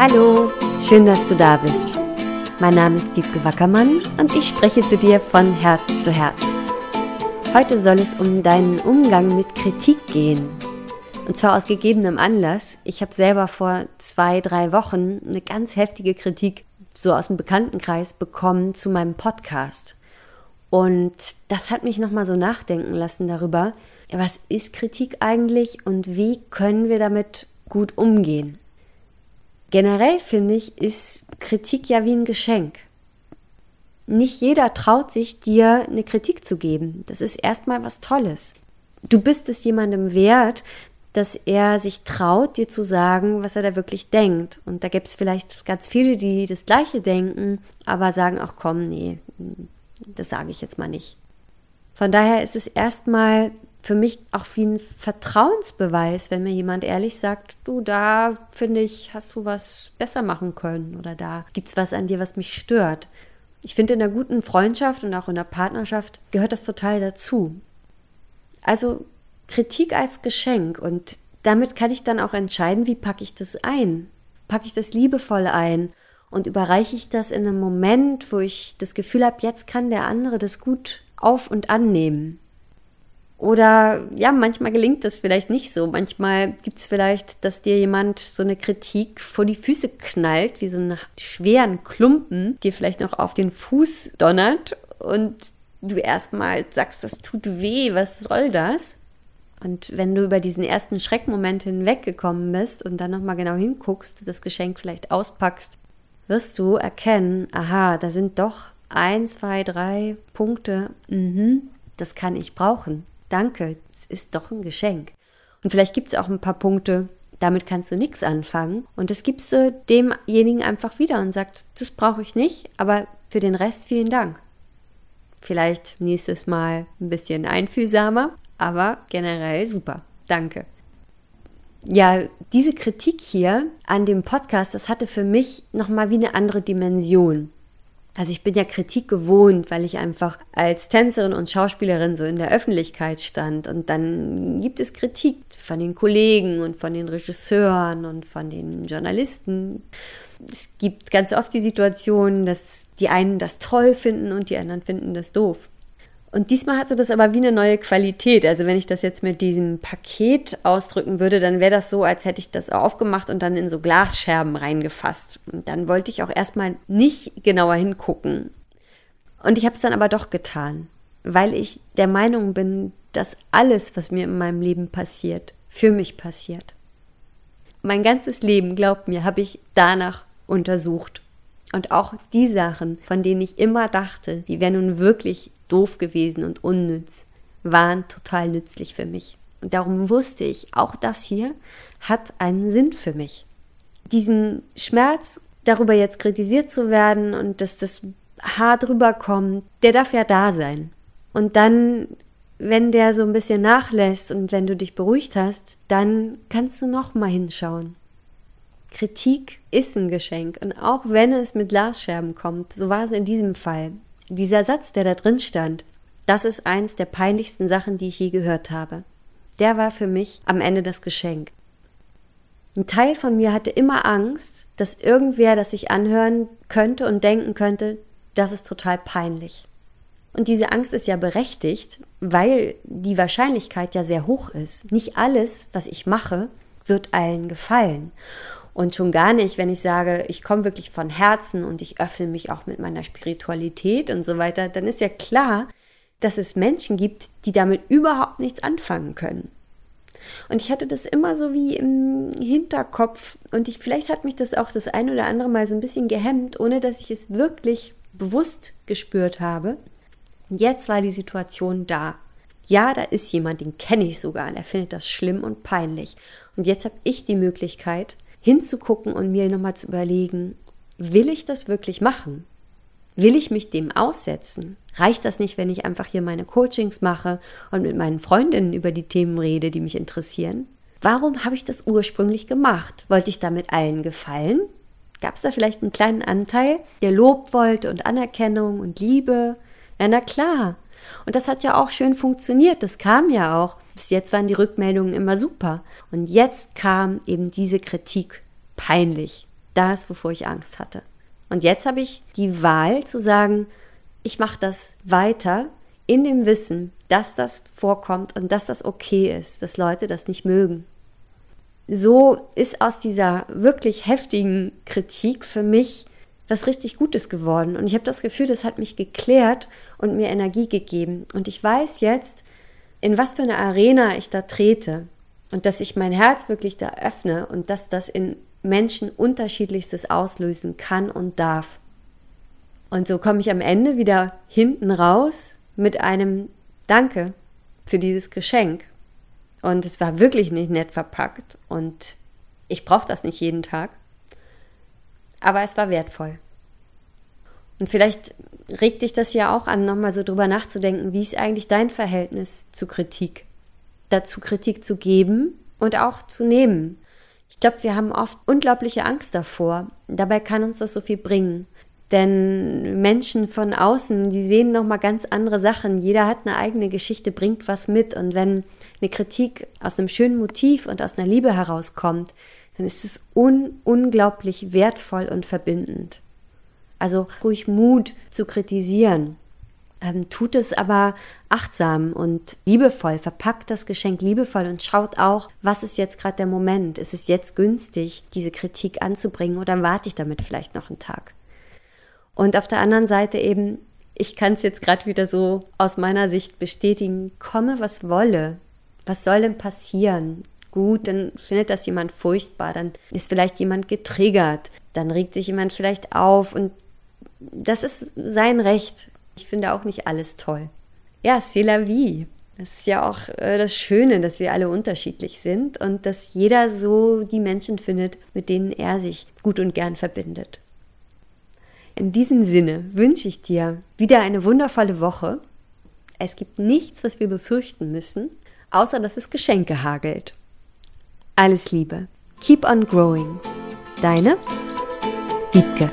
Hallo, schön, dass du da bist. Mein Name ist Wiebke Wackermann und ich spreche zu dir von Herz zu Herz. Heute soll es um deinen Umgang mit Kritik gehen. Und zwar aus gegebenem Anlass. Ich habe selber vor zwei, drei Wochen eine ganz heftige Kritik so aus dem Bekanntenkreis bekommen zu meinem Podcast. Und das hat mich nochmal so nachdenken lassen darüber, was ist Kritik eigentlich und wie können wir damit gut umgehen. Generell finde ich, ist Kritik ja wie ein Geschenk. Nicht jeder traut sich, dir eine Kritik zu geben. Das ist erstmal was Tolles. Du bist es jemandem wert, dass er sich traut, dir zu sagen, was er da wirklich denkt. Und da gibt es vielleicht ganz viele, die das Gleiche denken, aber sagen, ach komm, nee, das sage ich jetzt mal nicht. Von daher ist es erstmal für mich auch wie ein Vertrauensbeweis, wenn mir jemand ehrlich sagt, du, da finde ich, hast du was besser machen können oder da gibt's was an dir, was mich stört. Ich finde, in einer guten Freundschaft und auch in einer Partnerschaft gehört das total dazu. Also Kritik als Geschenk und damit kann ich dann auch entscheiden, wie packe ich das ein? Packe ich das liebevoll ein und überreiche ich das in einem Moment, wo ich das Gefühl habe, jetzt kann der andere das gut auf und annehmen. Oder ja, manchmal gelingt das vielleicht nicht so. Manchmal gibt es vielleicht, dass dir jemand so eine Kritik vor die Füße knallt, wie so einen schweren Klumpen, dir vielleicht noch auf den Fuß donnert und du erstmal sagst, das tut weh, was soll das? Und wenn du über diesen ersten Schreckmoment hinweggekommen bist und dann nochmal genau hinguckst, das Geschenk vielleicht auspackst, wirst du erkennen, aha, da sind doch ein, zwei, drei Punkte, mhm, das kann ich brauchen danke, es ist doch ein Geschenk. Und vielleicht gibt es auch ein paar Punkte, damit kannst du nichts anfangen. Und das gibst du demjenigen einfach wieder und sagst, das brauche ich nicht, aber für den Rest vielen Dank. Vielleicht nächstes Mal ein bisschen einfühlsamer, aber generell super. Danke. Ja, diese Kritik hier an dem Podcast, das hatte für mich nochmal wie eine andere Dimension. Also ich bin ja Kritik gewohnt, weil ich einfach als Tänzerin und Schauspielerin so in der Öffentlichkeit stand. Und dann gibt es Kritik von den Kollegen und von den Regisseuren und von den Journalisten. Es gibt ganz oft die Situation, dass die einen das toll finden und die anderen finden das doof. Und diesmal hatte das aber wie eine neue Qualität. Also wenn ich das jetzt mit diesem Paket ausdrücken würde, dann wäre das so, als hätte ich das aufgemacht und dann in so Glasscherben reingefasst. Und dann wollte ich auch erstmal nicht genauer hingucken. Und ich habe es dann aber doch getan, weil ich der Meinung bin, dass alles, was mir in meinem Leben passiert, für mich passiert. Mein ganzes Leben, glaubt mir, habe ich danach untersucht. Und auch die Sachen, von denen ich immer dachte, die wären nun wirklich doof gewesen und unnütz, waren total nützlich für mich. Und darum wusste ich, auch das hier hat einen Sinn für mich. Diesen Schmerz, darüber jetzt kritisiert zu werden und dass das hart rüberkommt, der darf ja da sein. Und dann, wenn der so ein bisschen nachlässt und wenn du dich beruhigt hast, dann kannst du noch mal hinschauen. Kritik ist ein Geschenk und auch wenn es mit Glasscherben kommt, so war es in diesem Fall. Dieser Satz, der da drin stand, das ist eins der peinlichsten Sachen, die ich je gehört habe. Der war für mich am Ende das Geschenk. Ein Teil von mir hatte immer Angst, dass irgendwer das sich anhören könnte und denken könnte, das ist total peinlich. Und diese Angst ist ja berechtigt, weil die Wahrscheinlichkeit ja sehr hoch ist. Nicht alles, was ich mache, wird allen gefallen. Und schon gar nicht, wenn ich sage, ich komme wirklich von Herzen und ich öffne mich auch mit meiner Spiritualität und so weiter, dann ist ja klar, dass es Menschen gibt, die damit überhaupt nichts anfangen können. Und ich hatte das immer so wie im Hinterkopf und ich, vielleicht hat mich das auch das ein oder andere Mal so ein bisschen gehemmt, ohne dass ich es wirklich bewusst gespürt habe. Jetzt war die Situation da. Ja, da ist jemand, den kenne ich sogar und er findet das schlimm und peinlich. Und jetzt habe ich die Möglichkeit, hinzugucken und mir nochmal zu überlegen, will ich das wirklich machen? Will ich mich dem aussetzen? Reicht das nicht, wenn ich einfach hier meine Coachings mache und mit meinen Freundinnen über die Themen rede, die mich interessieren? Warum habe ich das ursprünglich gemacht? Wollte ich damit allen gefallen? Gab es da vielleicht einen kleinen Anteil, der Lob wollte und Anerkennung und Liebe? Ja, na klar. Und das hat ja auch schön funktioniert. Das kam ja auch. Bis jetzt waren die Rückmeldungen immer super. Und jetzt kam eben diese Kritik. Peinlich. das, wovor ich Angst hatte. Und jetzt habe ich die Wahl zu sagen, ich mache das weiter in dem Wissen, dass das vorkommt und dass das okay ist, dass Leute das nicht mögen. So ist aus dieser wirklich heftigen Kritik für mich was richtig Gutes geworden. Und ich habe das Gefühl, das hat mich geklärt und mir Energie gegeben. Und ich weiß jetzt, in was für eine Arena ich da trete. Und dass ich mein Herz wirklich da öffne und dass das in Menschen unterschiedlichstes auslösen kann und darf. Und so komme ich am Ende wieder hinten raus mit einem Danke für dieses Geschenk. Und es war wirklich nicht nett verpackt und ich brauche das nicht jeden Tag aber es war wertvoll. Und vielleicht regt dich das ja auch an, nochmal so drüber nachzudenken, wie ist eigentlich dein Verhältnis zu Kritik? Dazu Kritik zu geben und auch zu nehmen. Ich glaube, wir haben oft unglaubliche Angst davor. Dabei kann uns das so viel bringen. Denn Menschen von außen, die sehen nochmal ganz andere Sachen. Jeder hat eine eigene Geschichte, bringt was mit. Und wenn eine Kritik aus einem schönen Motiv und aus einer Liebe herauskommt, dann ist es un unglaublich wertvoll und verbindend. Also ruhig Mut zu kritisieren. Ähm, tut es aber achtsam und liebevoll, verpackt das Geschenk liebevoll und schaut auch, was ist jetzt gerade der Moment? Ist es jetzt günstig, diese Kritik anzubringen oder warte ich damit vielleicht noch einen Tag? Und auf der anderen Seite eben, ich kann es jetzt gerade wieder so aus meiner Sicht bestätigen, komme was wolle. Was soll denn passieren? gut, dann findet das jemand furchtbar, dann ist vielleicht jemand getriggert, dann regt sich jemand vielleicht auf und das ist sein Recht. Ich finde auch nicht alles toll. Ja, c'est la vie. Das ist ja auch äh, das Schöne, dass wir alle unterschiedlich sind und dass jeder so die Menschen findet, mit denen er sich gut und gern verbindet. In diesem Sinne wünsche ich dir wieder eine wundervolle Woche. Es gibt nichts, was wir befürchten müssen, außer dass es Geschenke hagelt. Alles Liebe. Keep on growing. Deine Wiebke.